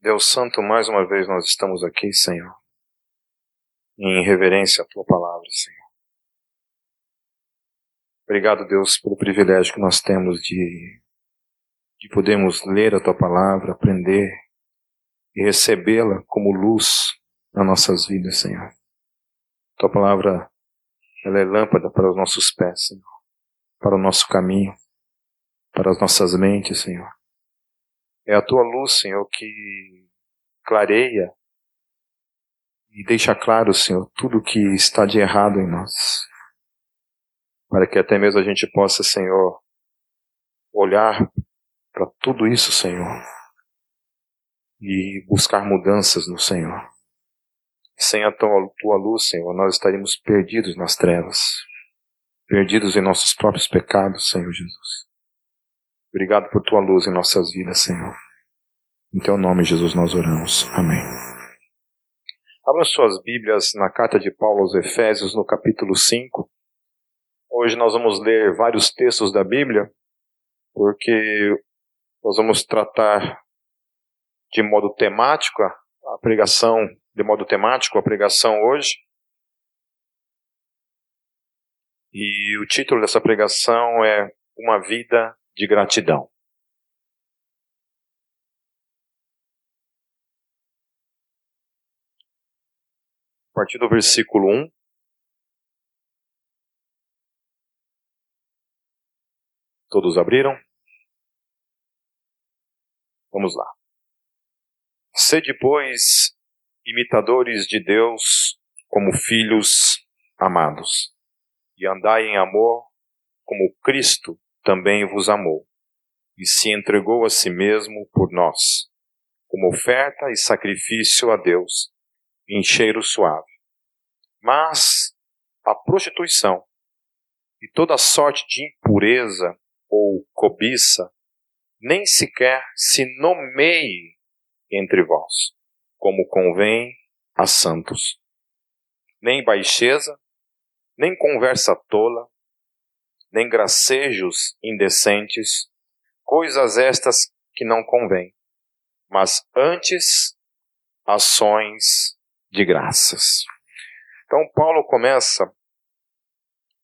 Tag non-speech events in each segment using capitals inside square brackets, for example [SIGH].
Deus Santo, mais uma vez nós estamos aqui, Senhor, em reverência à Tua palavra, Senhor. Obrigado, Deus, pelo privilégio que nós temos de, de podermos ler a Tua palavra, aprender e recebê-la como luz nas nossas vidas, Senhor. Tua palavra, ela é lâmpada para os nossos pés, Senhor, para o nosso caminho, para as nossas mentes, Senhor. É a tua luz, Senhor, que clareia e deixa claro, Senhor, tudo que está de errado em nós. Para que até mesmo a gente possa, Senhor, olhar para tudo isso, Senhor, e buscar mudanças no Senhor. Sem a tua, tua luz, Senhor, nós estaríamos perdidos nas trevas, perdidos em nossos próprios pecados, Senhor Jesus. Obrigado por tua luz em nossas vidas, Senhor. Em teu nome, Jesus, nós oramos. Amém. Abra suas Bíblias na carta de Paulo aos Efésios, no capítulo 5. Hoje nós vamos ler vários textos da Bíblia, porque nós vamos tratar de modo temático a pregação, de modo temático a pregação hoje. E o título dessa pregação é Uma Vida de gratidão. A partir do versículo 1. Todos abriram? Vamos lá. Sede, pois, imitadores de Deus como filhos amados, e andai em amor como Cristo também vos amou e se entregou a si mesmo por nós, como oferta e sacrifício a Deus, em cheiro suave. Mas a prostituição e toda sorte de impureza ou cobiça nem sequer se nomeie entre vós, como convém a santos. Nem baixeza, nem conversa tola, nem gracejos indecentes, coisas estas que não convêm, mas antes ações de graças. Então Paulo começa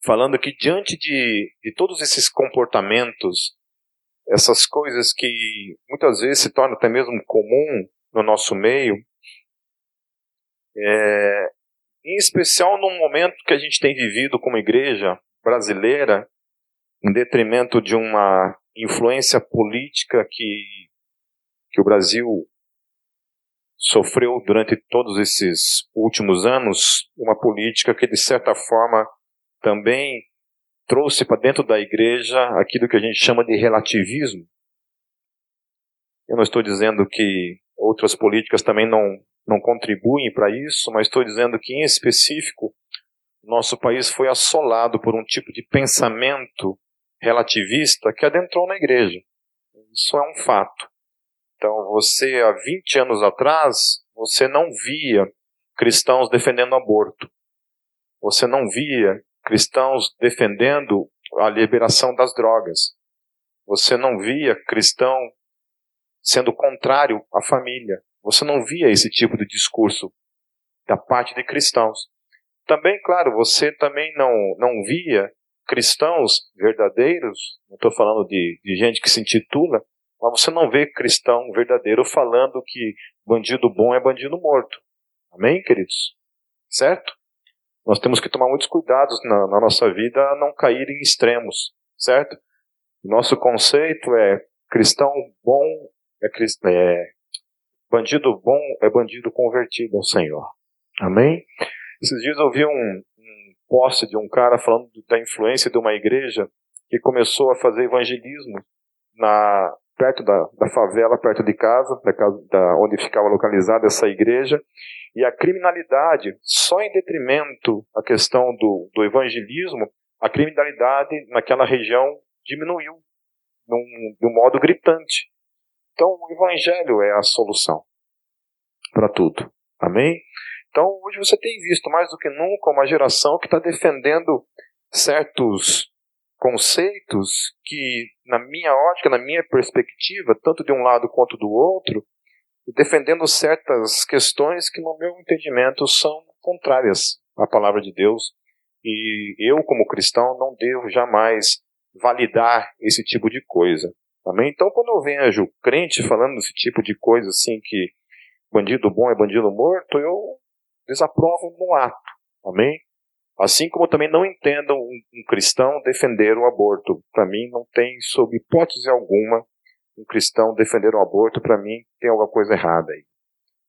falando que diante de, de todos esses comportamentos, essas coisas que muitas vezes se tornam até mesmo comum no nosso meio, é, em especial num momento que a gente tem vivido como igreja brasileira, em detrimento de uma influência política que, que o Brasil sofreu durante todos esses últimos anos, uma política que, de certa forma, também trouxe para dentro da igreja aquilo que a gente chama de relativismo. Eu não estou dizendo que outras políticas também não, não contribuem para isso, mas estou dizendo que, em específico, nosso país foi assolado por um tipo de pensamento relativista que adentrou na igreja. Isso é um fato. Então, você, há 20 anos atrás, você não via cristãos defendendo aborto. Você não via cristãos defendendo a liberação das drogas. Você não via cristão sendo contrário à família. Você não via esse tipo de discurso da parte de cristãos. Também, claro, você também não, não via cristãos verdadeiros, não estou falando de, de gente que se intitula, mas você não vê cristão verdadeiro falando que bandido bom é bandido morto. Amém, queridos? Certo? Nós temos que tomar muitos cuidados na, na nossa vida a não cair em extremos, certo? Nosso conceito é cristão bom é, é bandido bom é bandido convertido ao Senhor. Amém? Esses dias eu vi um, posse de um cara falando da influência de uma igreja que começou a fazer evangelismo na perto da, da favela, perto de casa, da casa da, onde ficava localizada essa igreja, e a criminalidade, só em detrimento a questão do, do evangelismo, a criminalidade naquela região diminuiu num, de um modo gritante. Então, o evangelho é a solução para tudo. Amém? Então, hoje você tem visto mais do que nunca uma geração que está defendendo certos conceitos que, na minha ótica, na minha perspectiva, tanto de um lado quanto do outro, defendendo certas questões que, no meu entendimento, são contrárias à palavra de Deus. E eu, como cristão, não devo jamais validar esse tipo de coisa. Amém? Então, quando eu vejo crente falando desse tipo de coisa, assim, que bandido bom é bandido morto, eu desaprovo no ato. Amém? Assim como também não entendo um, um cristão defender o aborto. Para mim, não tem, sob hipótese alguma, um cristão defender o aborto. Para mim, tem alguma coisa errada aí.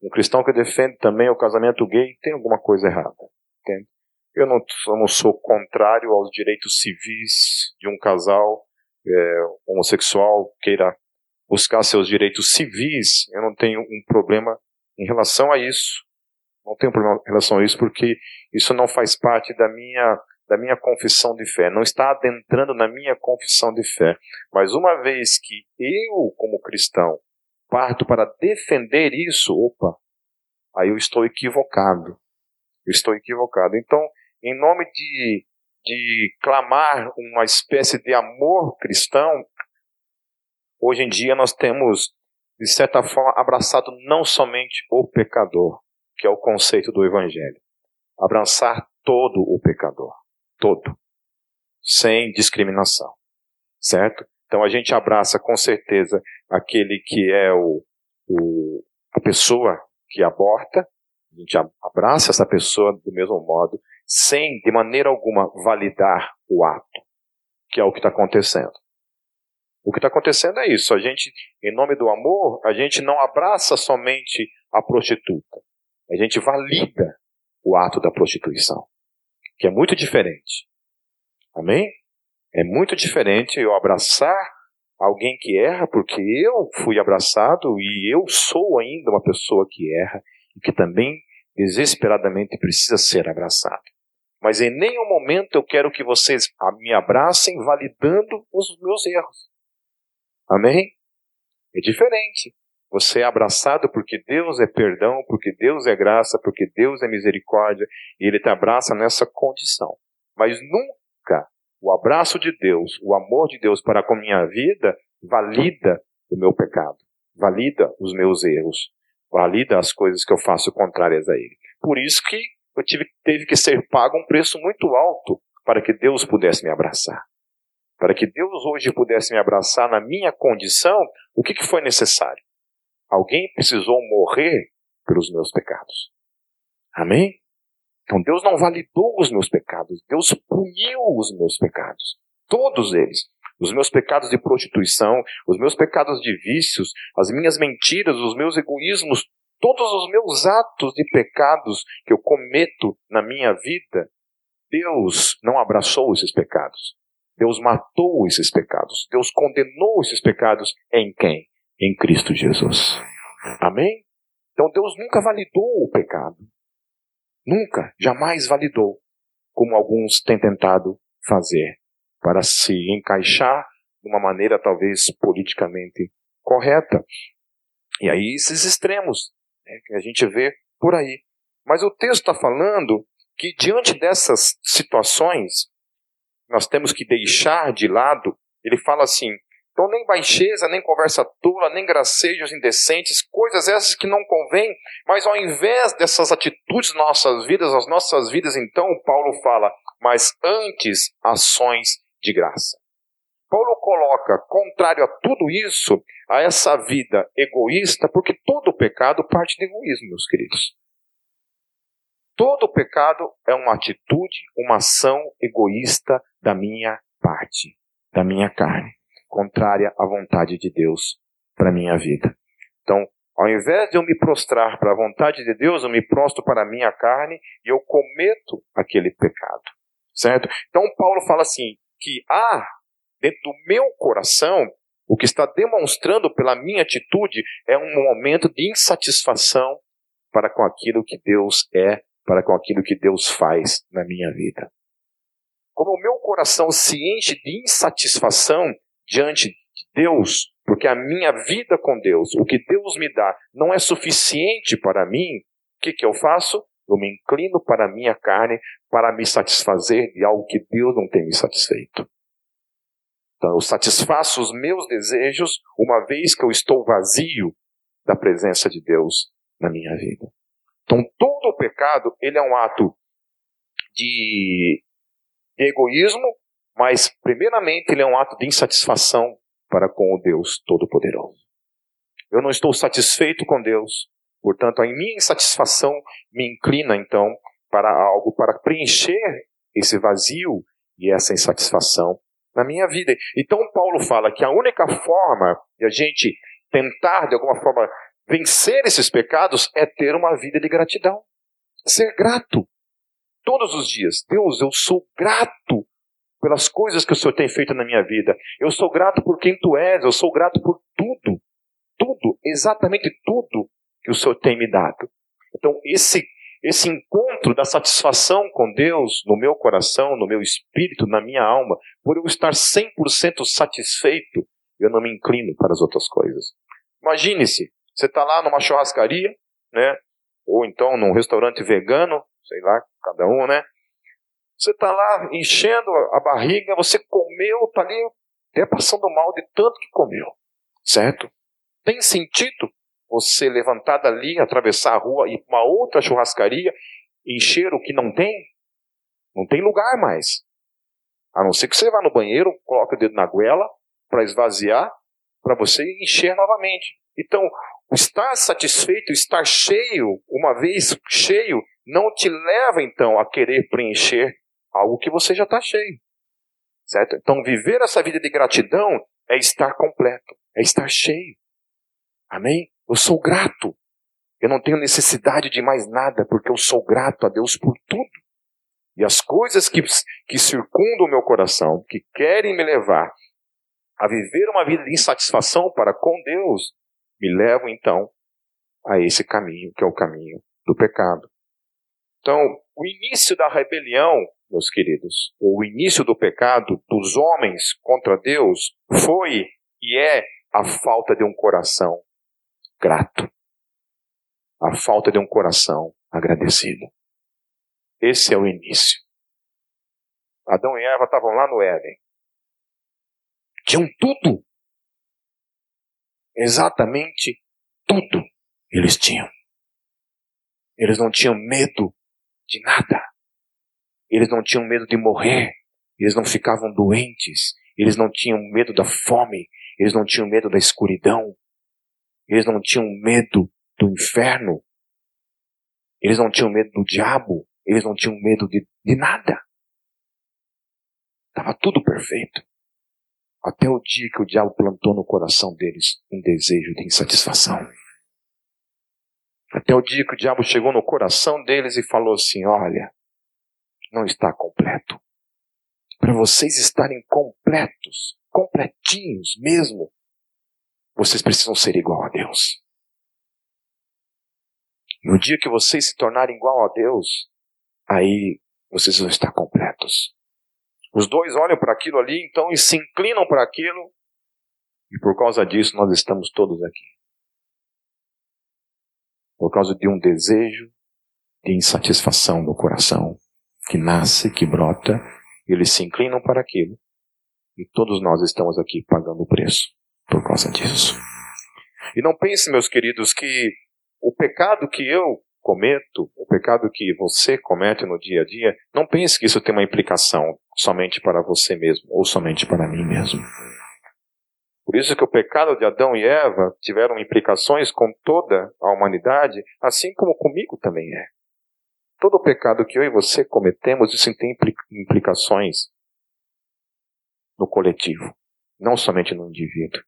Um cristão que defende também o casamento gay, tem alguma coisa errada. Entende? Eu não, eu não sou contrário aos direitos civis de um casal é, homossexual queira buscar seus direitos civis. Eu não tenho um problema em relação a isso. Não tenho problema em relação a isso porque isso não faz parte da minha da minha confissão de fé, não está adentrando na minha confissão de fé. Mas uma vez que eu, como cristão, parto para defender isso, opa, aí eu estou equivocado. Eu estou equivocado. Então, em nome de, de clamar uma espécie de amor cristão, hoje em dia nós temos, de certa forma, abraçado não somente o pecador, que é o conceito do Evangelho, abraçar todo o pecador, todo, sem discriminação, certo? Então a gente abraça com certeza aquele que é o, o a pessoa que aborta, a gente abraça essa pessoa do mesmo modo, sem de maneira alguma validar o ato, que é o que está acontecendo. O que está acontecendo é isso. A gente, em nome do amor, a gente não abraça somente a prostituta. A gente valida o ato da prostituição, que é muito diferente. Amém? É muito diferente eu abraçar alguém que erra, porque eu fui abraçado e eu sou ainda uma pessoa que erra e que também desesperadamente precisa ser abraçado. Mas em nenhum momento eu quero que vocês me abracem validando os meus erros. Amém? É diferente. Você é abraçado porque Deus é perdão, porque Deus é graça, porque Deus é misericórdia, e Ele te abraça nessa condição. Mas nunca o abraço de Deus, o amor de Deus para com a minha vida, valida o meu pecado, valida os meus erros, valida as coisas que eu faço contrárias a Ele. Por isso que eu tive, teve que ser pago um preço muito alto para que Deus pudesse me abraçar. Para que Deus hoje pudesse me abraçar na minha condição, o que, que foi necessário? Alguém precisou morrer pelos meus pecados. Amém? Então Deus não validou os meus pecados, Deus puniu os meus pecados. Todos eles. Os meus pecados de prostituição, os meus pecados de vícios, as minhas mentiras, os meus egoísmos, todos os meus atos de pecados que eu cometo na minha vida, Deus não abraçou esses pecados. Deus matou esses pecados. Deus condenou esses pecados em quem? Em Cristo Jesus. Amém? Então Deus nunca validou o pecado. Nunca, jamais validou, como alguns têm tentado fazer, para se encaixar de uma maneira talvez politicamente correta. E aí esses extremos né, que a gente vê por aí. Mas o texto está falando que diante dessas situações, nós temos que deixar de lado, ele fala assim, então nem baixeza, nem conversa tola, nem gracejos indecentes, coisas essas que não convêm, mas ao invés dessas atitudes nossas vidas, as nossas vidas, então Paulo fala, mas antes ações de graça. Paulo coloca, contrário a tudo isso, a essa vida egoísta, porque todo pecado parte de egoísmo, meus queridos. Todo pecado é uma atitude, uma ação egoísta da minha parte, da minha carne, contrária à vontade de Deus para minha vida. Então, ao invés de eu me prostrar para a vontade de Deus, eu me prostro para a minha carne e eu cometo aquele pecado. Certo? Então, Paulo fala assim: que há dentro do meu coração, o que está demonstrando pela minha atitude é um momento de insatisfação para com aquilo que Deus é, para com aquilo que Deus faz na minha vida. Como o meu coração se enche de insatisfação diante de Deus, porque a minha vida com Deus, o que Deus me dá, não é suficiente para mim, o que, que eu faço? Eu me inclino para a minha carne para me satisfazer de algo que Deus não tem me satisfeito. Então, eu satisfaço os meus desejos, uma vez que eu estou vazio da presença de Deus na minha vida. Então, todo o pecado, ele é um ato de egoísmo, mas, primeiramente, ele é um ato de insatisfação para com o Deus Todo-Poderoso. Eu não estou satisfeito com Deus, portanto, a minha insatisfação me inclina, então, para algo para preencher esse vazio e essa insatisfação na minha vida. Então, Paulo fala que a única forma de a gente tentar, de alguma forma, vencer esses pecados é ter uma vida de gratidão. Ser grato. Todos os dias. Deus, eu sou grato pelas coisas que o Senhor tem feito na minha vida. Eu sou grato por quem tu és. Eu sou grato por tudo. Tudo, exatamente tudo que o Senhor tem me dado. Então, esse, esse encontro da satisfação com Deus no meu coração, no meu espírito, na minha alma, por eu estar 100% satisfeito, eu não me inclino para as outras coisas. Imagine-se, você está lá numa churrascaria, né? Ou então num restaurante vegano, sei lá, cada um, né? Você está lá enchendo a barriga, você comeu, está ali até passando mal de tanto que comeu, certo? Tem sentido você levantar dali, atravessar a rua e uma outra churrascaria, encher o que não tem? Não tem lugar mais. A não ser que você vá no banheiro, coloque o dedo na goela para esvaziar, para você encher novamente. Então, estar satisfeito, estar cheio, uma vez cheio, não te leva então a querer preencher algo que você já está cheio. Certo? Então, viver essa vida de gratidão é estar completo, é estar cheio. Amém? Eu sou grato. Eu não tenho necessidade de mais nada, porque eu sou grato a Deus por tudo. E as coisas que, que circundam o meu coração, que querem me levar a viver uma vida de insatisfação para com Deus, me levam então a esse caminho, que é o caminho do pecado. Então, o início da rebelião, meus queridos, o início do pecado dos homens contra Deus foi e é a falta de um coração grato, a falta de um coração agradecido. Esse é o início. Adão e Eva estavam lá no Éden. Tinham tudo Exatamente tudo eles tinham. Eles não tinham medo de nada. Eles não tinham medo de morrer. Eles não ficavam doentes. Eles não tinham medo da fome. Eles não tinham medo da escuridão. Eles não tinham medo do inferno. Eles não tinham medo do diabo. Eles não tinham medo de, de nada. Estava tudo perfeito. Até o dia que o diabo plantou no coração deles um desejo de insatisfação. Até o dia que o diabo chegou no coração deles e falou assim: Olha, não está completo. Para vocês estarem completos, completinhos mesmo, vocês precisam ser igual a Deus. No dia que vocês se tornarem igual a Deus, aí vocês vão estar completos. Os dois olham para aquilo ali, então, e se inclinam para aquilo, e por causa disso nós estamos todos aqui. Por causa de um desejo de insatisfação no coração, que nasce, que brota, eles se inclinam para aquilo, e todos nós estamos aqui pagando o preço por causa disso. E não pense, meus queridos, que o pecado que eu cometo, o pecado que você comete no dia a dia, não pense que isso tem uma implicação somente para você mesmo ou somente para mim mesmo. Por isso que o pecado de Adão e Eva tiveram implicações com toda a humanidade, assim como comigo também é. Todo pecado que eu e você cometemos, isso tem implicações no coletivo, não somente no indivíduo.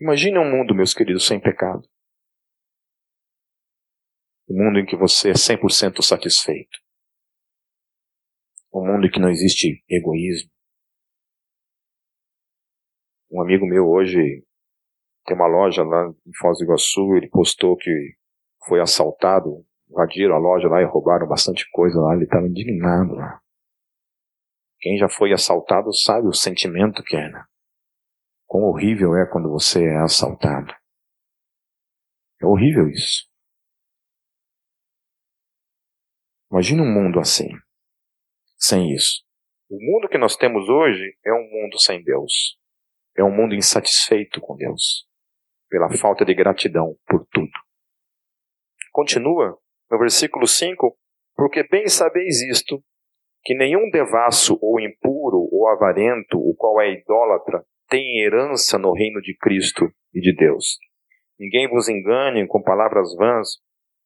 Imagine um mundo, meus queridos, sem pecado. Um mundo em que você é 100% satisfeito. Um mundo em que não existe egoísmo. Um amigo meu hoje tem uma loja lá em Foz do Iguaçu, ele postou que foi assaltado, invadiram a loja lá e roubaram bastante coisa lá, ele estava indignado lá. Quem já foi assaltado sabe o sentimento que é, né? Quão horrível é quando você é assaltado. É horrível isso. Imagina um mundo assim, sem isso. O mundo que nós temos hoje é um mundo sem Deus. É um mundo insatisfeito com Deus. pela falta de gratidão por tudo. Continua no versículo 5: Porque bem sabeis isto, que nenhum devasso ou impuro ou avarento, o qual é idólatra, tem herança no reino de Cristo e de Deus. Ninguém vos engane com palavras vãs,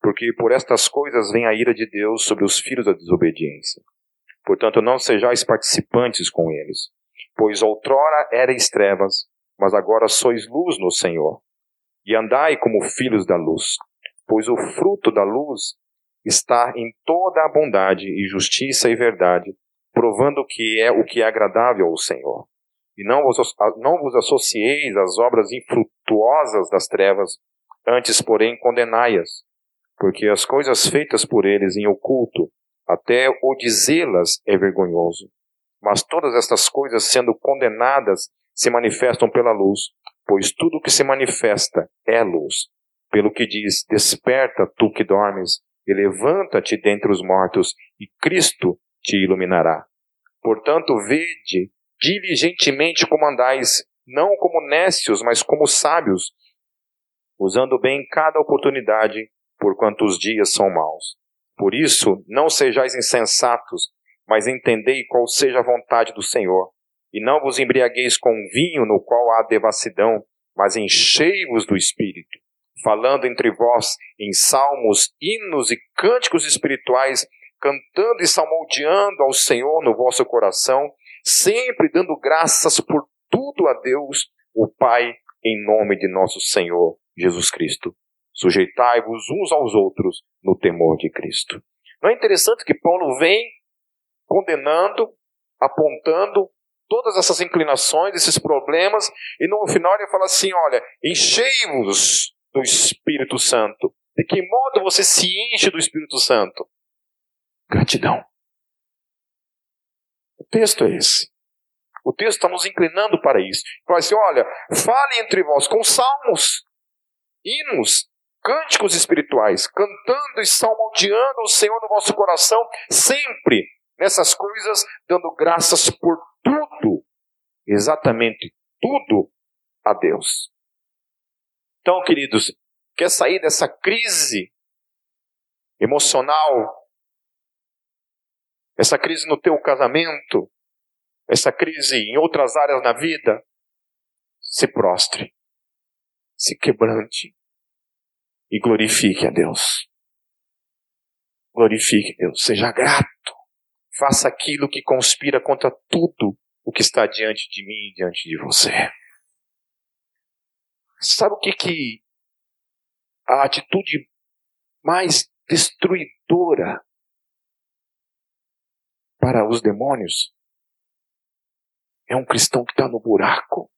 porque por estas coisas vem a ira de Deus sobre os filhos da desobediência. Portanto, não sejais participantes com eles, pois outrora erais trevas, mas agora sois luz no Senhor. E andai como filhos da luz, pois o fruto da luz está em toda a bondade e justiça e verdade, provando que é o que é agradável ao Senhor. E não vos, não vos associeis às obras infrutuosas das trevas, antes, porém, condenai-as, porque as coisas feitas por eles em oculto, até o dizê-las é vergonhoso. Mas todas estas coisas, sendo condenadas, se manifestam pela luz, pois tudo que se manifesta é luz. Pelo que diz: Desperta, tu que dormes, e levanta-te dentre os mortos, e Cristo te iluminará. Portanto, vede diligentemente como andais, não como nécios, mas como sábios, usando bem cada oportunidade, porquanto os dias são maus. Por isso, não sejais insensatos, mas entendei qual seja a vontade do Senhor. E não vos embriagueis com vinho no qual há devassidão, mas enchei-vos do Espírito, falando entre vós em salmos, hinos e cânticos espirituais, cantando e salmodiando ao Senhor no vosso coração, sempre dando graças por tudo a Deus, o Pai, em nome de nosso Senhor Jesus Cristo. Sujeitai-vos uns aos outros no temor de Cristo. Não é interessante que Paulo vem condenando, apontando todas essas inclinações, esses problemas, e no final ele fala assim: olha, enchei-vos do Espírito Santo. De que modo você se enche do Espírito Santo? Gratidão. O texto é esse. O texto está nos inclinando para isso. Fala assim: olha, fale entre vós com salmos, hinos, cânticos espirituais, cantando e salmodiando o Senhor no vosso coração, sempre nessas coisas, dando graças por tudo, exatamente tudo a Deus. Então, queridos, quer sair dessa crise emocional, essa crise no teu casamento, essa crise em outras áreas na vida, se prostre, se quebrante e glorifique a Deus. Glorifique Deus, seja grato, faça aquilo que conspira contra tudo o que está diante de mim e diante de você. Sabe o que que a atitude mais destruidora para os demônios é um cristão que está no buraco,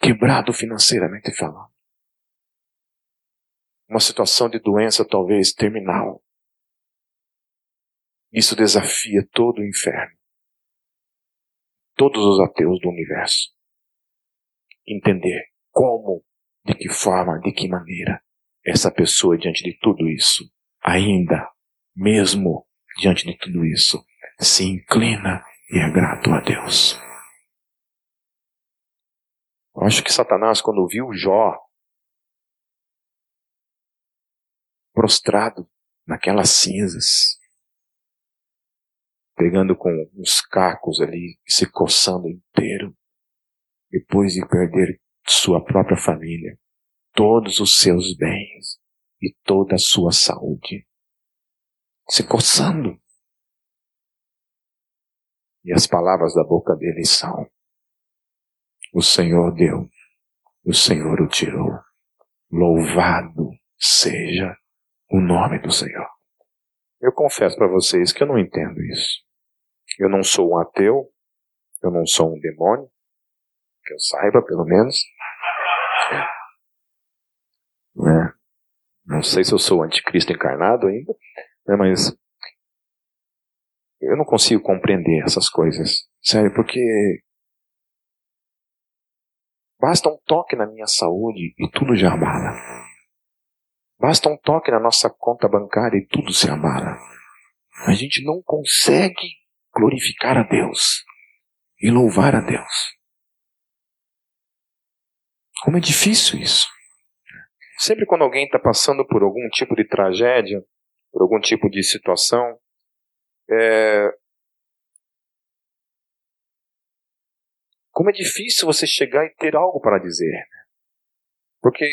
quebrado financeiramente falando. Uma situação de doença talvez terminal. Isso desafia todo o inferno. Todos os ateus do universo. Entender como, de que forma, de que maneira essa pessoa, diante de tudo isso, ainda, mesmo diante de tudo isso, se inclina e é grato a Deus. Eu acho que Satanás, quando viu Jó prostrado naquelas cinzas, pegando com uns cacos ali, se coçando inteiro, depois de perder sua própria família, todos os seus bens e toda a sua saúde, se coçando. E as palavras da boca dele são: O Senhor deu, o Senhor o tirou. Louvado seja o nome do Senhor. Eu confesso para vocês que eu não entendo isso. Eu não sou um ateu, eu não sou um demônio, que eu saiba, pelo menos. É. Não sei se eu sou anticristo encarnado ainda, né, mas eu não consigo compreender essas coisas. Sério, porque basta um toque na minha saúde e tudo já abala. Basta um toque na nossa conta bancária e tudo se abala. A gente não consegue glorificar a Deus e louvar a Deus. Como é difícil isso. Sempre quando alguém está passando por algum tipo de tragédia, por algum tipo de situação, é... como é difícil você chegar e ter algo para dizer. Né? Porque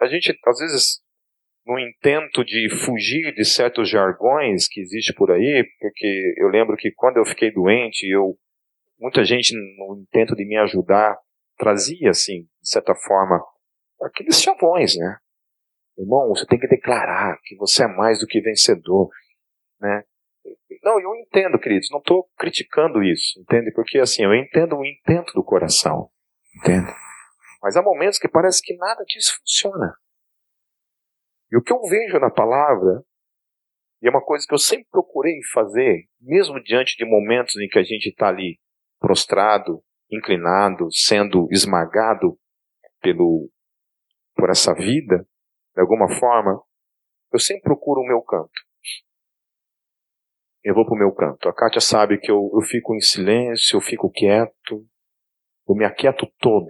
a gente, às vezes, no intento de fugir de certos jargões que existe por aí, porque eu lembro que quando eu fiquei doente, eu muita gente no intento de me ajudar trazia assim, de certa forma, aqueles chavões, né? Irmão, você tem que declarar que você é mais do que vencedor, né? Não, eu entendo, queridos, não estou criticando isso, entende? Porque assim, eu entendo o intento do coração, entende? Mas há momentos que parece que nada disso funciona. E o que eu vejo na palavra, e é uma coisa que eu sempre procurei fazer, mesmo diante de momentos em que a gente está ali prostrado, inclinado, sendo esmagado pelo, por essa vida, de alguma forma, eu sempre procuro o meu canto. Eu vou para o meu canto. A Kátia sabe que eu, eu fico em silêncio, eu fico quieto, eu me aquieto todo.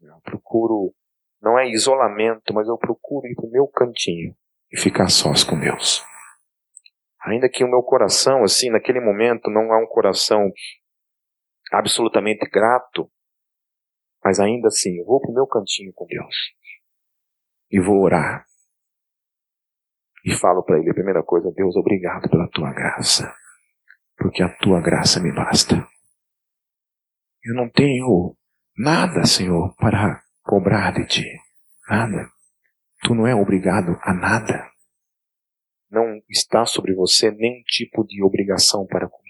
Eu procuro não é isolamento, mas eu procuro ir para o meu cantinho e ficar sós com Deus. Ainda que o meu coração, assim, naquele momento, não é um coração absolutamente grato, mas ainda assim, eu vou para o meu cantinho com Deus e vou orar. E falo para Ele a primeira coisa: Deus, obrigado pela tua graça, porque a tua graça me basta. Eu não tenho nada, Senhor, para cobrar de ti. Nada. Tu não é obrigado a nada. Não está sobre você nenhum tipo de obrigação para comigo.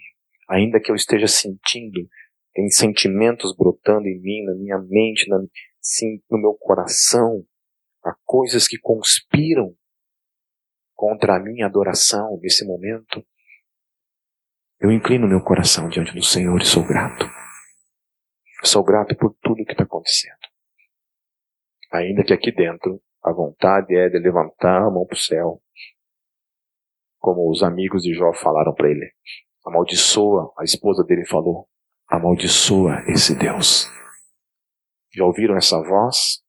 Ainda que eu esteja sentindo, tem sentimentos brotando em mim, na minha mente, na, sim, no meu coração, há coisas que conspiram contra a minha adoração nesse momento. Eu inclino meu coração diante do Senhor e sou grato. Sou grato por tudo que está acontecendo. Ainda que aqui dentro a vontade é de levantar a mão para o céu, como os amigos de Jó falaram para ele. Amaldiçoa, a esposa dele falou, amaldiçoa esse Deus. Já ouviram essa voz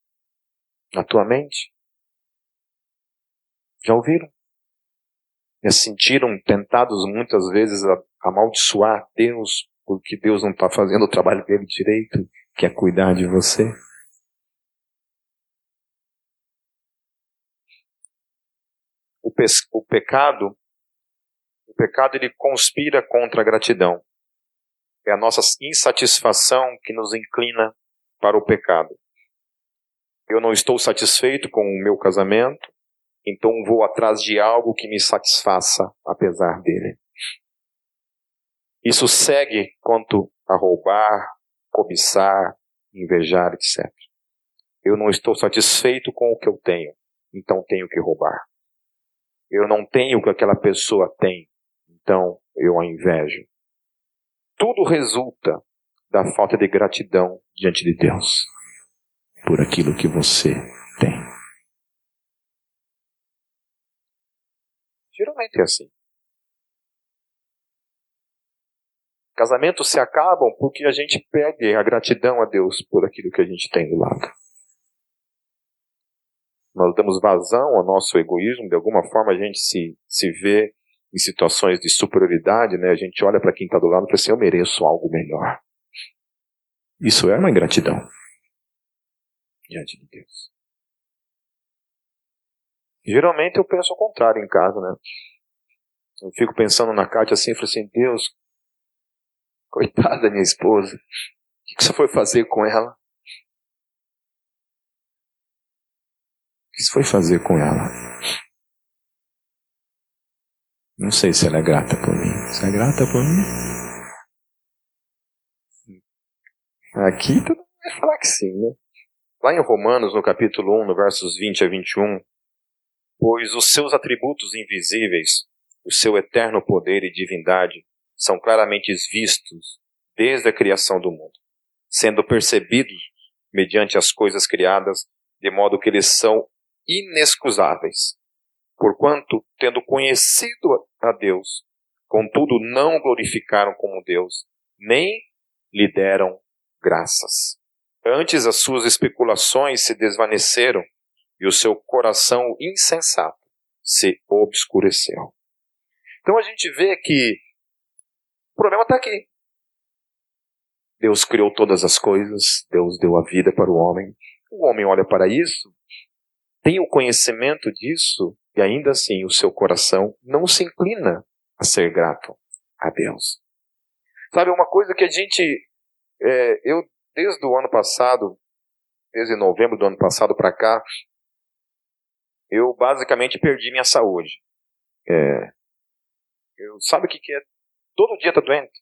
na tua mente? Já ouviram? Já sentiram tentados muitas vezes a amaldiçoar Deus porque Deus não está fazendo o trabalho dele direito, que é cuidar de você? o, o pecado, o pecado ele conspira contra a gratidão. É a nossa insatisfação que nos inclina para o pecado. Eu não estou satisfeito com o meu casamento, então vou atrás de algo que me satisfaça apesar dele. Isso segue quanto a roubar, cobiçar, invejar, etc. Eu não estou satisfeito com o que eu tenho, então tenho que roubar. Eu não tenho o que aquela pessoa tem, então eu a invejo. Tudo resulta da falta de gratidão diante de Deus por aquilo que você tem. Geralmente é assim. Casamentos se acabam porque a gente perde a gratidão a Deus por aquilo que a gente tem do lado nós damos vazão ao nosso egoísmo, de alguma forma a gente se, se vê em situações de superioridade, né? a gente olha para quem está do lado e fala assim, eu mereço algo melhor. Isso é uma ingratidão diante de Deus. Geralmente eu penso ao contrário em casa, né? Eu fico pensando na Kátia assim, falo assim, Deus, coitada da minha esposa, o que você foi fazer com ela? que você foi fazer com ela? Não sei se ela é grata por mim. Você é grata por mim? Aqui todo mundo vai falar que sim, né? Lá em Romanos, no capítulo 1, no versos 20 a 21, pois os seus atributos invisíveis, o seu eterno poder e divindade, são claramente vistos desde a criação do mundo, sendo percebidos mediante as coisas criadas, de modo que eles são inexcusáveis. Porquanto, tendo conhecido a Deus, contudo não glorificaram como Deus, nem lhe deram graças. Antes as suas especulações se desvaneceram e o seu coração insensato se obscureceu. Então a gente vê que o problema está aqui. Deus criou todas as coisas, Deus deu a vida para o homem. O homem olha para isso, tem o conhecimento disso, e ainda assim o seu coração não se inclina a ser grato a Deus. Sabe, uma coisa que a gente. É, eu, desde o ano passado, desde novembro do ano passado para cá, eu basicamente perdi minha saúde. É, eu, sabe o que, que é? Todo dia tá doente.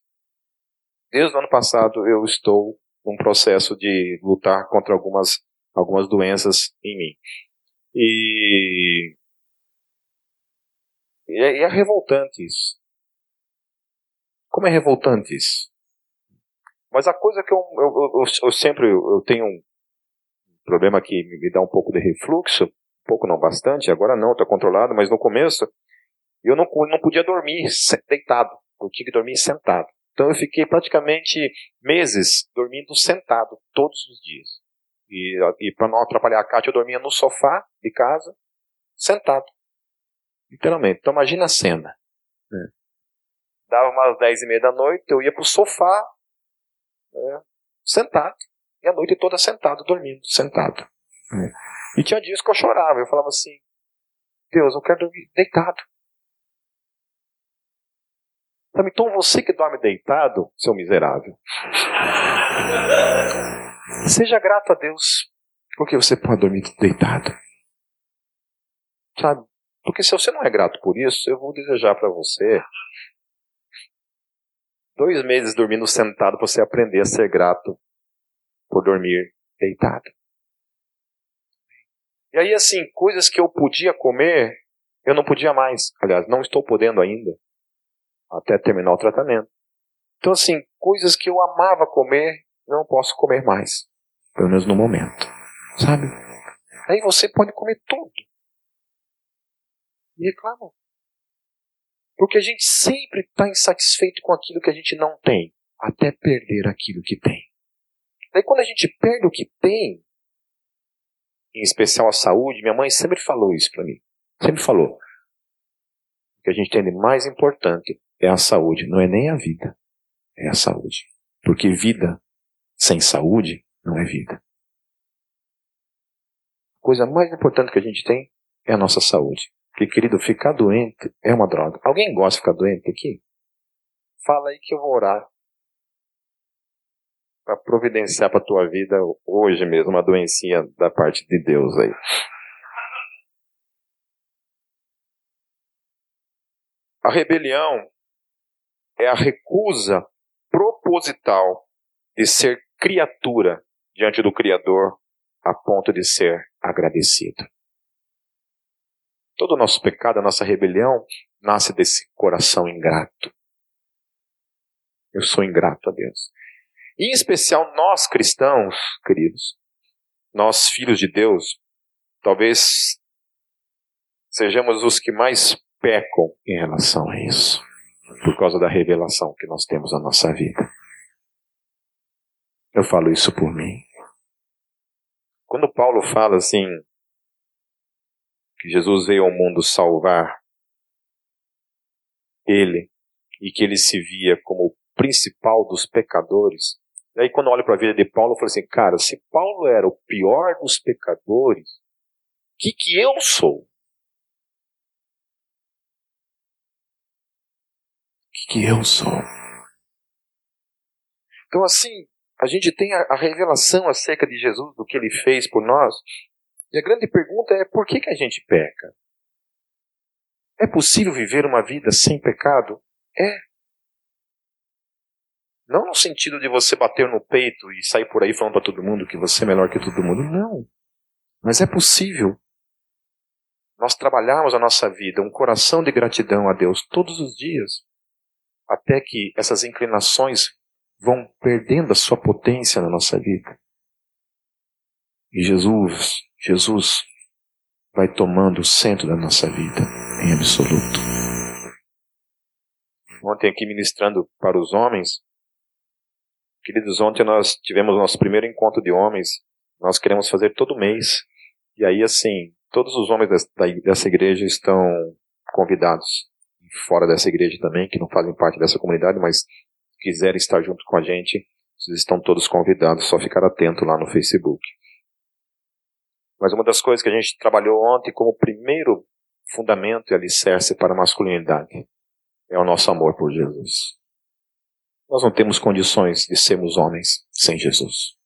Desde o ano passado eu estou num processo de lutar contra algumas, algumas doenças em mim. E, e é, é revoltante isso. Como é revoltante isso? Mas a coisa que eu, eu, eu, eu sempre eu tenho um problema que me dá um pouco de refluxo pouco não, bastante, agora não, está controlado, mas no começo eu não, não podia dormir deitado, eu tinha que dormir sentado. Então eu fiquei praticamente meses dormindo sentado, todos os dias. E, e para não atrapalhar a Kátia, eu dormia no sofá de casa, sentado. Literalmente. Então imagina a cena. Né? Dava umas dez e meia da noite, eu ia para o sofá, né, sentado. E a noite toda sentado, dormindo, sentado. Né? E tinha dias que eu chorava. Eu falava assim: Deus, eu quero dormir deitado. Então você que dorme deitado, seu miserável, seja grato a Deus porque você pode dormir deitado. Sabe? Porque se você não é grato por isso, eu vou desejar para você dois meses dormindo sentado para você aprender a ser grato por dormir deitado. E aí, assim, coisas que eu podia comer, eu não podia mais. Aliás, não estou podendo ainda, até terminar o tratamento. Então, assim, coisas que eu amava comer, não posso comer mais. Pelo menos no momento. Sabe? Aí você pode comer tudo. E reclama. Porque a gente sempre está insatisfeito com aquilo que a gente não tem, até perder aquilo que tem. Daí quando a gente perde o que tem, em especial a saúde, minha mãe sempre falou isso para mim. Sempre falou. O que a gente tem de mais importante é a saúde, não é nem a vida, é a saúde. Porque vida sem saúde não é vida. A coisa mais importante que a gente tem é a nossa saúde. Porque, querido, ficar doente é uma droga. Alguém gosta de ficar doente aqui? Fala aí que eu vou orar para providenciar para tua vida hoje mesmo uma doencinha da parte de Deus aí. A rebelião é a recusa proposital de ser criatura diante do Criador a ponto de ser agradecido. Todo o nosso pecado, a nossa rebelião, nasce desse coração ingrato. Eu sou ingrato a Deus. E em especial nós cristãos, queridos, nós filhos de Deus, talvez sejamos os que mais pecam em relação a isso, por causa da revelação que nós temos na nossa vida. Eu falo isso por mim. Quando Paulo fala assim, que Jesus veio ao mundo salvar ele e que ele se via como o principal dos pecadores, e aí, quando eu olho para a vida de Paulo, eu falo assim, cara, se Paulo era o pior dos pecadores, o que, que eu sou? O que, que eu sou? Então, assim, a gente tem a, a revelação acerca de Jesus, do que ele fez por nós, e a grande pergunta é: por que, que a gente peca? É possível viver uma vida sem pecado? É. Não no sentido de você bater no peito e sair por aí falando para todo mundo que você é melhor que todo mundo. Não. Mas é possível nós trabalharmos a nossa vida, um coração de gratidão a Deus todos os dias, até que essas inclinações vão perdendo a sua potência na nossa vida. E Jesus, Jesus vai tomando o centro da nossa vida, em absoluto. Ontem aqui ministrando para os homens, Queridos, ontem nós tivemos nosso primeiro encontro de homens. Nós queremos fazer todo mês. E aí, assim, todos os homens dessa igreja estão convidados. Fora dessa igreja também, que não fazem parte dessa comunidade, mas quiserem estar junto com a gente, vocês estão todos convidados. Só ficar atento lá no Facebook. Mas uma das coisas que a gente trabalhou ontem como primeiro fundamento e alicerce para a masculinidade é o nosso amor por Jesus. Nós não temos condições de sermos homens sem Jesus.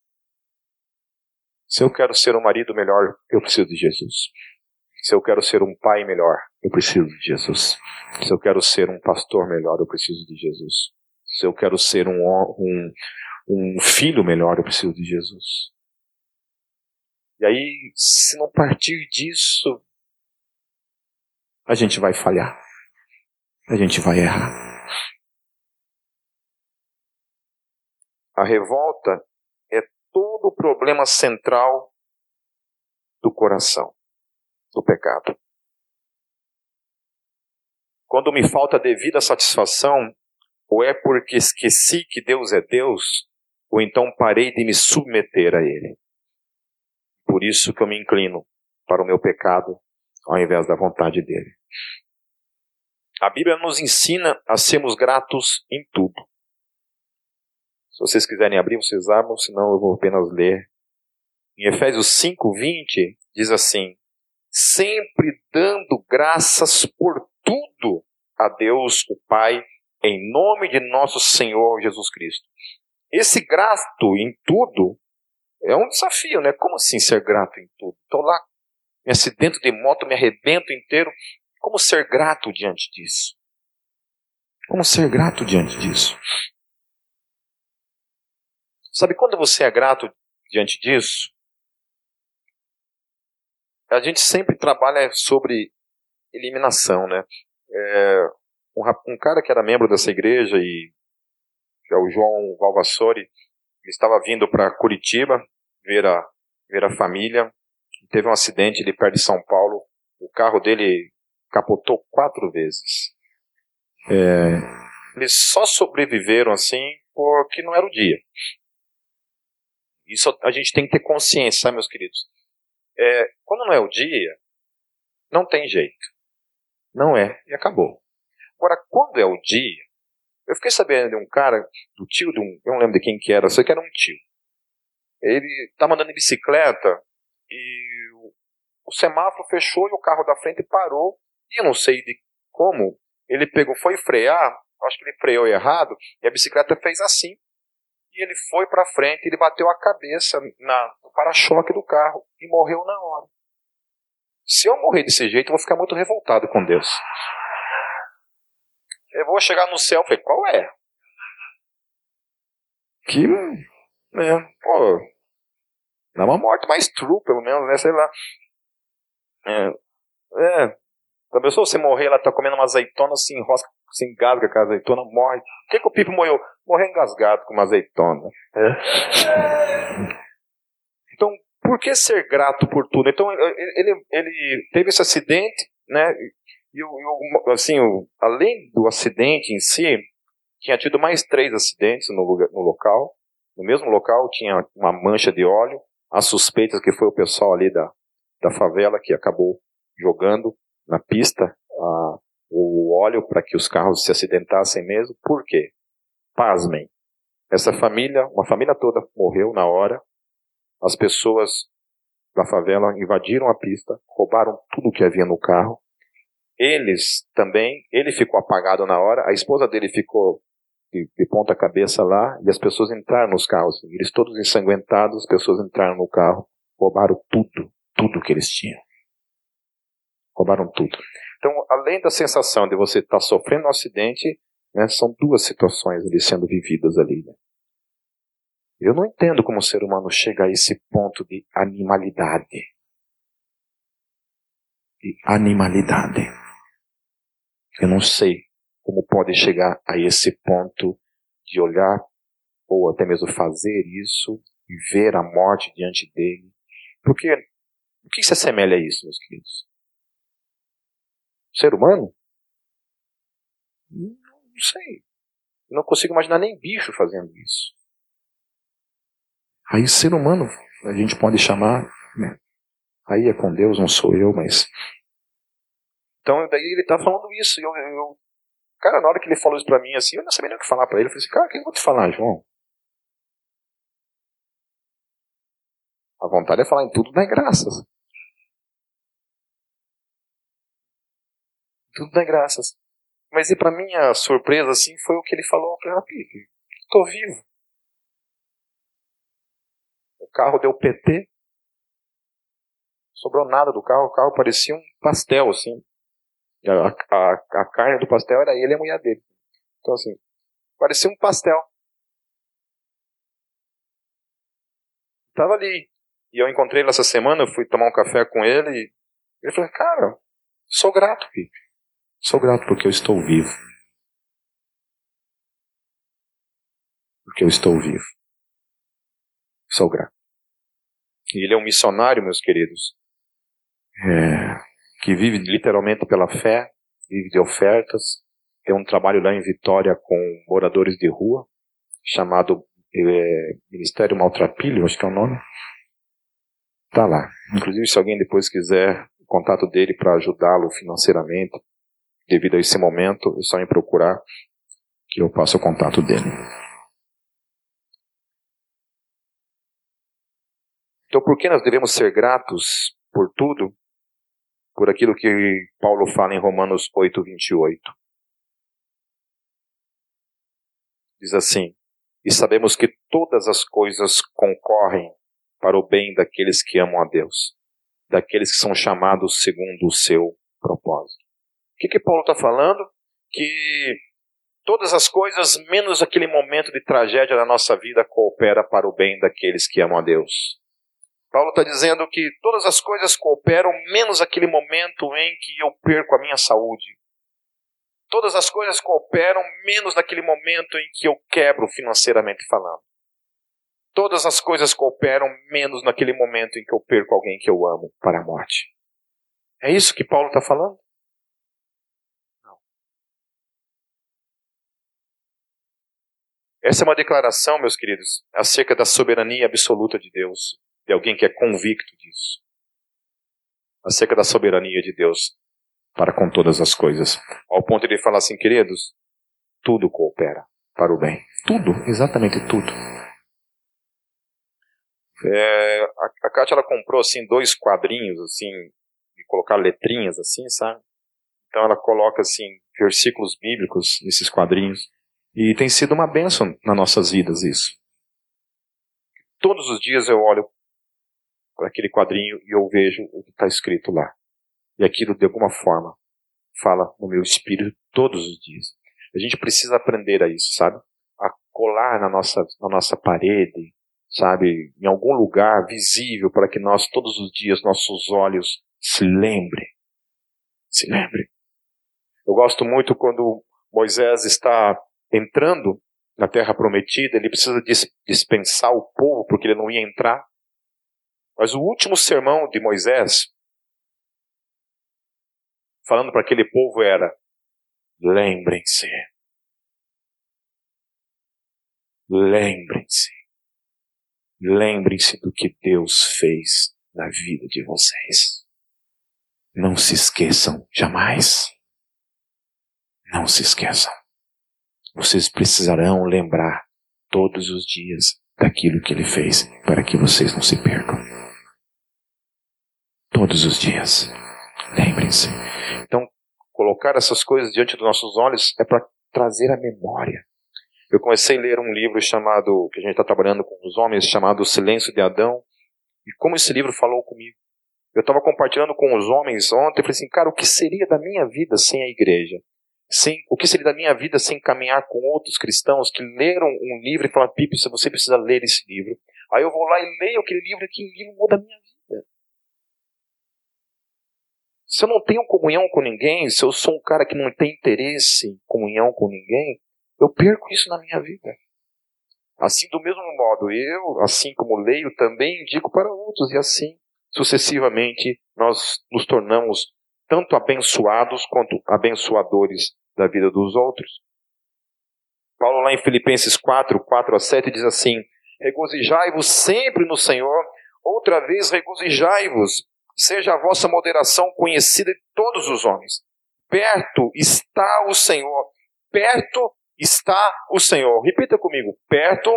Se eu quero ser um marido melhor, eu preciso de Jesus. Se eu quero ser um pai melhor, eu preciso de Jesus. Se eu quero ser um pastor melhor, eu preciso de Jesus. Se eu quero ser um, um, um filho melhor, eu preciso de Jesus. E aí, se não partir disso, a gente vai falhar. A gente vai errar. A revolta é todo o problema central do coração, do pecado. Quando me falta devida satisfação, ou é porque esqueci que Deus é Deus, ou então parei de me submeter a Ele. Por isso que eu me inclino para o meu pecado ao invés da vontade dele. A Bíblia nos ensina a sermos gratos em tudo. Se vocês quiserem abrir, vocês abram, senão eu vou apenas ler. Em Efésios 5, 20, diz assim: Sempre dando graças por tudo a Deus, o Pai, em nome de nosso Senhor Jesus Cristo. Esse grato em tudo é um desafio, né? Como assim ser grato em tudo? Estou lá, me acidento de moto, me arrebento inteiro. Como ser grato diante disso? Como ser grato diante disso? Sabe quando você é grato diante disso? A gente sempre trabalha sobre eliminação, né? É, um, um, cara que era membro dessa igreja e que é o João Valvassori, ele estava vindo para Curitiba ver a, ver a família. Teve um acidente ali perto de São Paulo. O carro dele capotou quatro vezes. É, eles só sobreviveram assim porque não era o dia. Isso a gente tem que ter consciência, sabe, meus queridos? É, quando não é o dia, não tem jeito. Não é, e acabou. Agora, quando é o dia, eu fiquei sabendo de um cara, do tio de um, eu não lembro de quem que era, sei que era um tio. Ele tá mandando em bicicleta e o, o semáforo fechou e o carro da frente parou. E eu não sei de como, ele pegou, foi frear, acho que ele freou errado, e a bicicleta fez assim e ele foi para frente, ele bateu a cabeça na, no para-choque do carro e morreu na hora. Se eu morrer desse jeito, eu vou ficar muito revoltado com Deus. Eu vou chegar no céu e falei, qual é? Que, né, pô, dá uma morte mais true, pelo menos, né, sei lá. É, é, a pessoa você morrer, ela tá comendo uma azeitona, se enrosca, se engasga com a azeitona, morre. Por que, que o Pipo morreu? Morreu engasgado com uma azeitona. É. [LAUGHS] Então, por que ser grato por tudo? Então, ele, ele teve esse acidente, né? E, assim, além do acidente em si, tinha tido mais três acidentes no, lugar, no local. No mesmo local tinha uma mancha de óleo. As suspeitas que foi o pessoal ali da, da favela que acabou jogando na pista a, o óleo para que os carros se acidentassem mesmo. Por quê? Pasmem. Essa família, uma família toda morreu na hora. As pessoas da favela invadiram a pista, roubaram tudo que havia no carro. Eles também, ele ficou apagado na hora, a esposa dele ficou de, de ponta cabeça lá e as pessoas entraram nos carros. Eles todos ensanguentados, as pessoas entraram no carro, roubaram tudo, tudo que eles tinham. Roubaram tudo. Então, além da sensação de você estar tá sofrendo um acidente, né, são duas situações ali sendo vividas ali. Né? Eu não entendo como o ser humano chega a esse ponto de animalidade. De animalidade. Eu não sei como pode chegar a esse ponto de olhar ou até mesmo fazer isso e ver a morte diante dele. Porque o que se assemelha a isso, meus queridos? ser humano? Não sei. Não consigo imaginar nem bicho fazendo isso. Aí ser humano, a gente pode chamar, né? aí é com Deus, não sou eu, mas. Então daí ele tá falando isso, eu, eu, Cara, na hora que ele falou isso pra mim assim, eu não sabia nem o que falar pra ele. Eu falei assim, cara, o que eu vou te falar, João? A vontade é falar em tudo dá graças. Tudo dá graças. Mas e para minha surpresa, assim, foi o que ele falou. Eu falei, ah, tô vivo. O carro deu PT. Sobrou nada do carro. O carro parecia um pastel, assim. A, a, a carne do pastel era ele e a mulher dele. Então, assim, parecia um pastel. Tava ali. E eu encontrei ele essa semana, eu fui tomar um café com ele. E ele falou, cara, sou grato, Pipe. Sou grato porque eu estou vivo. Porque eu estou vivo. Sou grato. E ele é um missionário, meus queridos. É, que vive literalmente pela fé, vive de ofertas. Tem um trabalho lá em Vitória com moradores de rua, chamado é, Ministério Maltrapilho, acho que é o nome. Tá lá. Inclusive, se alguém depois quiser o contato dele para ajudá-lo financeiramente, devido a esse momento, é só me procurar que eu passo o contato dele. Então, por que nós devemos ser gratos por tudo? Por aquilo que Paulo fala em Romanos 8, 28. Diz assim: E sabemos que todas as coisas concorrem para o bem daqueles que amam a Deus, daqueles que são chamados segundo o seu propósito. O que, que Paulo está falando? Que todas as coisas, menos aquele momento de tragédia da nossa vida, coopera para o bem daqueles que amam a Deus. Paulo está dizendo que todas as coisas cooperam, menos aquele momento em que eu perco a minha saúde. Todas as coisas cooperam, menos naquele momento em que eu quebro financeiramente falando. Todas as coisas cooperam, menos naquele momento em que eu perco alguém que eu amo para a morte. É isso que Paulo está falando? Essa é uma declaração, meus queridos, acerca da soberania absoluta de Deus de alguém que é convicto disso. Acerca da soberania de Deus para com todas as coisas. Ao ponto de ele falar assim, queridos, tudo coopera para o bem. Tudo, exatamente tudo. É, a, a Kátia ela comprou assim dois quadrinhos assim de colocar letrinhas assim, sabe? Então ela coloca assim versículos bíblicos nesses quadrinhos e tem sido uma bênção nas nossas vidas isso. Todos os dias eu olho aquele quadrinho e eu vejo o que está escrito lá. E aquilo, de alguma forma, fala no meu espírito todos os dias. A gente precisa aprender a isso, sabe? A colar na nossa, na nossa parede, sabe? Em algum lugar visível para que nós, todos os dias, nossos olhos se lembrem. Se lembrem. Eu gosto muito quando Moisés está entrando na terra prometida, ele precisa dispensar o povo porque ele não ia entrar. Mas o último sermão de Moisés, falando para aquele povo, era: lembrem-se. Lembrem-se. Lembrem-se do que Deus fez na vida de vocês. Não se esqueçam jamais. Não se esqueçam. Vocês precisarão lembrar todos os dias daquilo que ele fez para que vocês não se percam todos os dias. Lembrem-se. Então, colocar essas coisas diante dos nossos olhos é para trazer a memória. Eu comecei a ler um livro chamado, que a gente está trabalhando com os homens, chamado O Silêncio de Adão, e como esse livro falou comigo. Eu estava compartilhando com os homens ontem, falei assim, cara, o que seria da minha vida sem a igreja? Sem, o que seria da minha vida sem caminhar com outros cristãos que leram um livro e falaram, Pipe, você precisa ler esse livro. Aí eu vou lá e leio aquele livro, que livro muda a minha vida. Se eu não tenho comunhão com ninguém, se eu sou um cara que não tem interesse em comunhão com ninguém, eu perco isso na minha vida. Assim, do mesmo modo, eu, assim como leio, também indico para outros, e assim, sucessivamente, nós nos tornamos tanto abençoados quanto abençoadores da vida dos outros. Paulo, lá em Filipenses 4, 4 a 7, diz assim: regozijai-vos sempre no Senhor. Outra vez, regozijai-vos. Seja a vossa moderação conhecida de todos os homens. Perto está o Senhor. Perto está o Senhor. Repita comigo. Perto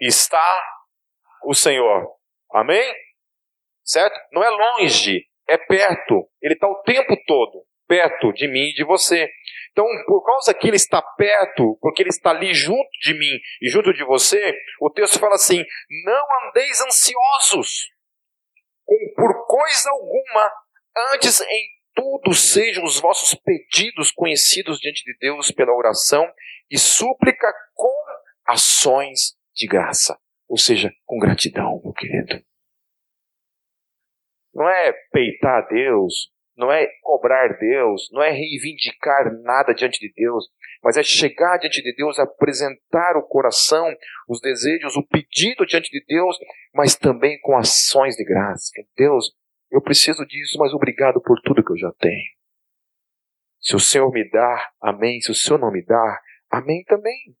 está o Senhor. Amém? Certo? Não é longe, é perto. Ele está o tempo todo perto de mim e de você. Então, por causa que ele está perto, porque ele está ali junto de mim e junto de você, o texto fala assim: não andeis ansiosos por coisa alguma, antes em tudo sejam os vossos pedidos conhecidos diante de Deus pela oração e súplica com ações de graça. Ou seja, com gratidão, meu querido. Não é peitar a Deus, não é cobrar Deus, não é reivindicar nada diante de Deus, mas é chegar diante de Deus, apresentar o coração, os desejos, o pedido diante de Deus, mas também com ações de graça. Deus, eu preciso disso, mas obrigado por tudo que eu já tenho. Se o Senhor me dá, amém. Se o Senhor não me dá, amém também.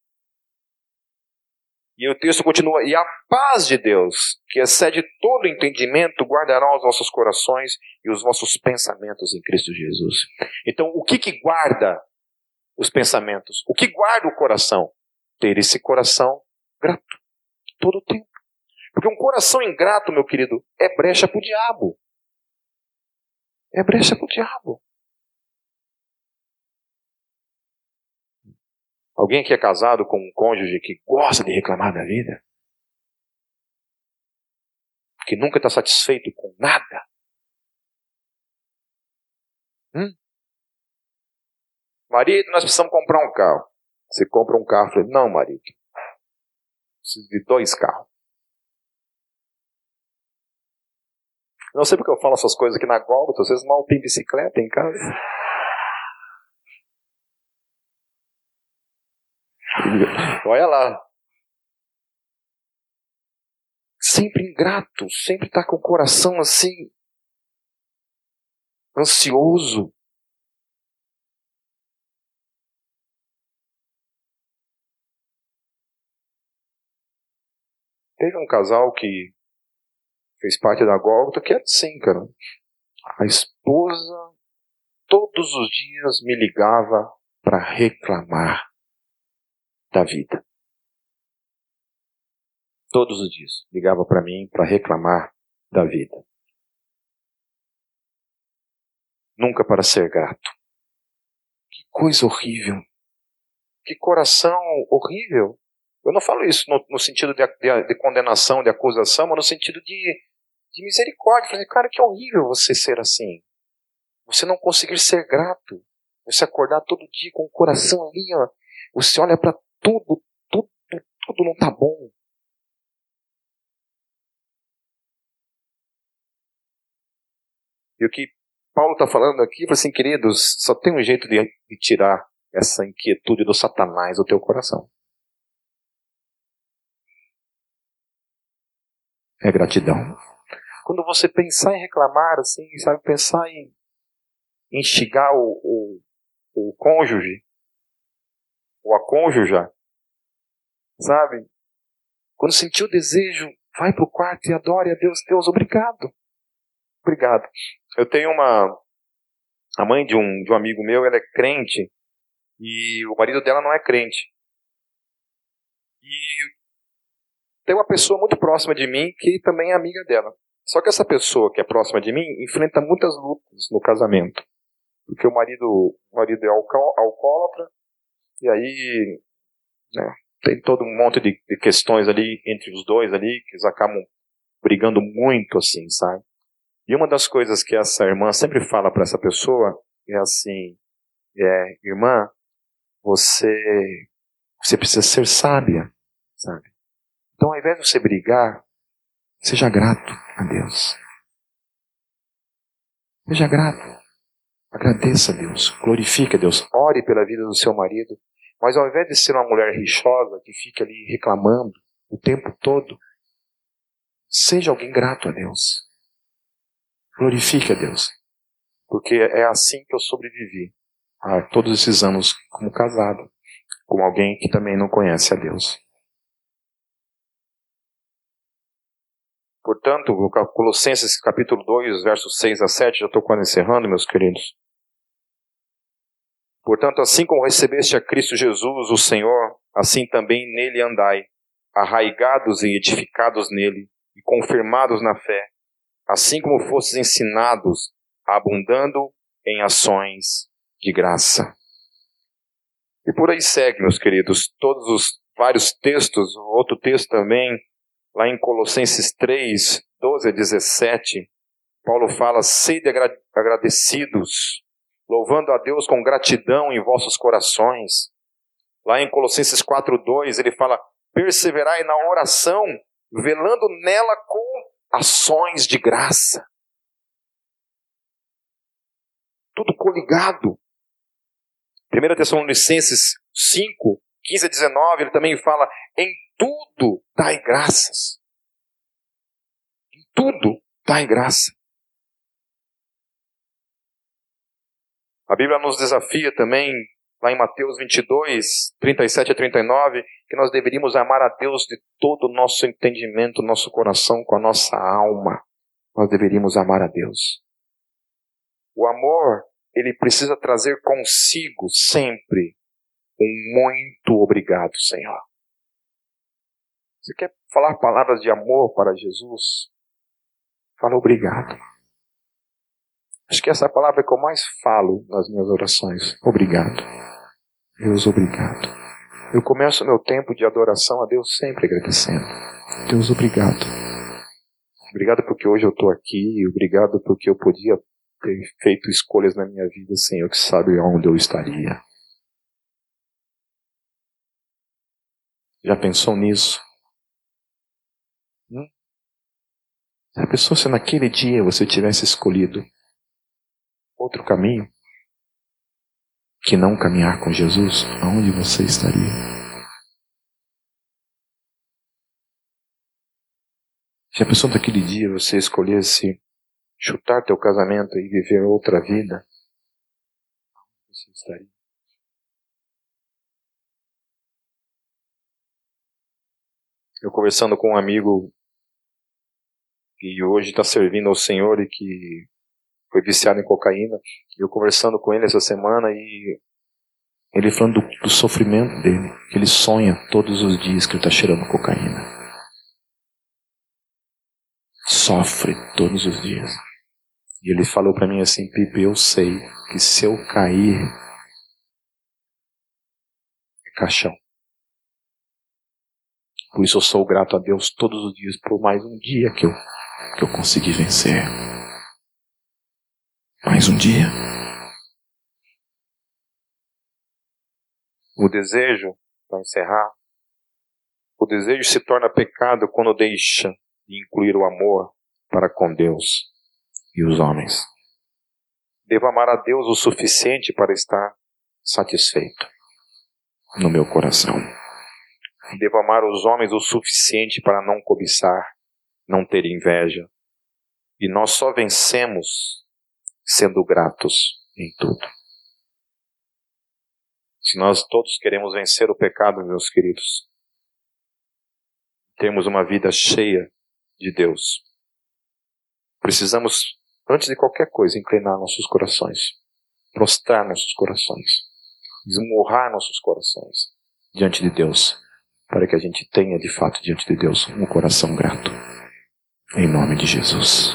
E o texto continua: E a paz de Deus, que excede todo entendimento, guardará os vossos corações e os vossos pensamentos em Cristo Jesus. Então, o que, que guarda os pensamentos? O que guarda o coração? Ter esse coração grato todo o tempo. Porque um coração ingrato, meu querido, é brecha para o diabo. É brecha para o diabo. Alguém que é casado com um cônjuge que gosta de reclamar da vida? Que nunca está satisfeito com nada? Hum? Marido, nós precisamos comprar um carro. Você compra um carro. Falei, não, marido. Preciso de dois carros. Não sei porque eu falo essas coisas aqui na Gólgota, vocês mal têm bicicleta em casa. [LAUGHS] Olha lá. Sempre ingrato, sempre está com o coração assim, ansioso. Teve um casal que fez parte da Gólgota que era assim, cara. A esposa todos os dias me ligava para reclamar da vida. Todos os dias ligava para mim para reclamar da vida. Nunca para ser grato. Que coisa horrível. Que coração horrível. Eu não falo isso no, no sentido de, de, de, condenação, de acusação, mas no sentido de, de misericórdia. Falei, cara, que horrível você ser assim. Você não conseguir ser grato. Você acordar todo dia com o coração ali, ó. Você olha para tudo, tudo, tudo não está bom. E o que Paulo está falando aqui, assim, queridos, só tem um jeito de, tirar essa inquietude do Satanás do teu coração. É gratidão. Quando você pensar em reclamar, assim, sabe, pensar em instigar o, o, o cônjuge, ou a cônjuja, sabe? Quando sentir o desejo, vai para o quarto e adore a Deus. Deus, obrigado. Obrigado. Eu tenho uma. A mãe de um, de um amigo meu, ela é crente, e o marido dela não é crente. E tem uma pessoa muito próxima de mim que também é amiga dela. Só que essa pessoa que é próxima de mim enfrenta muitas lutas no casamento. Porque o marido, o marido é alcoólatra, e aí, né, tem todo um monte de, de, questões ali entre os dois ali, que eles acabam brigando muito, assim, sabe? E uma das coisas que essa irmã sempre fala para essa pessoa é assim, é, irmã, você, você precisa ser sábia, sabe? Então, ao invés de você brigar, seja grato a Deus. Seja grato. Agradeça a Deus, glorifique a Deus, ore pela vida do seu marido, mas ao invés de ser uma mulher rixosa que fica ali reclamando o tempo todo, seja alguém grato a Deus. Glorifique a Deus. Porque é assim que eu sobrevivi a todos esses anos como casado, com alguém que também não conhece a Deus. Portanto, Colossenses capítulo 2, versos 6 a 7, já estou quase encerrando, meus queridos. Portanto, assim como recebeste a Cristo Jesus, o Senhor, assim também nele andai, arraigados e edificados nele, e confirmados na fé, assim como fostes ensinados, abundando em ações de graça. E por aí segue, meus queridos, todos os vários textos, outro texto também, lá em Colossenses 3, 12 a 17, Paulo fala: sede agradecidos, louvando a Deus com gratidão em vossos corações. Lá em Colossenses 4, 2, ele fala: perseverai na oração, velando nela com ações de graça. Tudo coligado. 1 Tessalonicenses 5, 15 a 19, ele também fala: em tudo dai graças. Em tudo dai graça. A Bíblia nos desafia também, lá em Mateus 22, 37 a 39, que nós deveríamos amar a Deus de todo o nosso entendimento, nosso coração, com a nossa alma. Nós deveríamos amar a Deus. O amor, ele precisa trazer consigo sempre um muito obrigado, Senhor. Você quer falar palavras de amor para Jesus? Fala obrigado. Acho que essa palavra é que eu mais falo nas minhas orações. Obrigado. Deus, obrigado. Eu começo meu tempo de adoração a Deus sempre agradecendo. Deus, obrigado. Obrigado porque hoje eu estou aqui. Obrigado porque eu podia ter feito escolhas na minha vida, Senhor, que sabe onde eu estaria. Já pensou nisso? Hum? Já pensou se naquele dia você tivesse escolhido outro caminho que não caminhar com Jesus? Aonde você estaria? Já pensou naquele dia você escolhesse chutar teu casamento e viver outra vida? Aonde você estaria? Eu conversando com um amigo que hoje está servindo ao Senhor e que foi viciado em cocaína. Eu conversando com ele essa semana e ele falando do, do sofrimento dele, que ele sonha todos os dias que ele está cheirando cocaína. Sofre todos os dias. E ele falou para mim assim, Pipe, eu sei que se eu cair, é caixão. Por isso eu sou grato a Deus todos os dias por mais um dia que eu que eu consegui vencer. Mais um dia. O desejo, para encerrar, o desejo se torna pecado quando deixa de incluir o amor para com Deus e os homens. Devo amar a Deus o suficiente para estar satisfeito no meu coração. Devo amar os homens o suficiente para não cobiçar não ter inveja. E nós só vencemos sendo gratos em tudo. Se nós todos queremos vencer o pecado, meus queridos, temos uma vida cheia de Deus. Precisamos, antes de qualquer coisa, inclinar nossos corações, prostrar nossos corações, esmurrar nossos corações diante de Deus, para que a gente tenha de fato diante de Deus um coração grato. Em nome de Jesus.